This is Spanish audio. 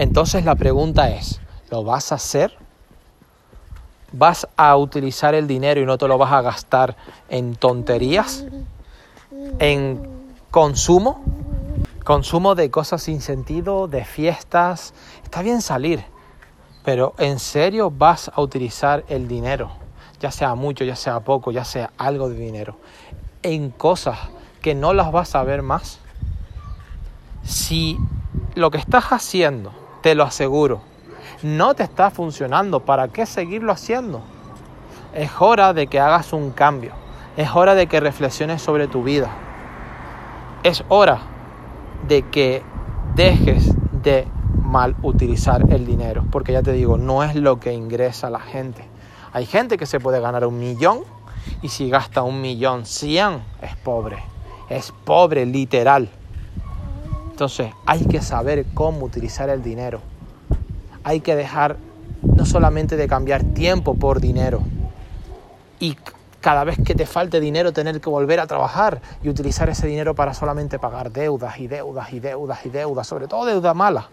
Entonces la pregunta es, ¿lo vas a hacer? ¿Vas a utilizar el dinero y no te lo vas a gastar en tonterías? ¿En consumo? Consumo de cosas sin sentido, de fiestas. Está bien salir, pero ¿en serio vas a utilizar el dinero? Ya sea mucho, ya sea poco, ya sea algo de dinero. En cosas que no las vas a ver más. Si lo que estás haciendo, te lo aseguro, no te está funcionando, ¿para qué seguirlo haciendo? Es hora de que hagas un cambio. Es hora de que reflexiones sobre tu vida. Es hora de que dejes de mal utilizar el dinero, porque ya te digo, no es lo que ingresa la gente. Hay gente que se puede ganar un millón y si gasta un millón cien es pobre, es pobre literal. Entonces hay que saber cómo utilizar el dinero. Hay que dejar no solamente de cambiar tiempo por dinero y cada vez que te falte dinero tener que volver a trabajar y utilizar ese dinero para solamente pagar deudas y deudas y deudas y deudas, sobre todo deuda mala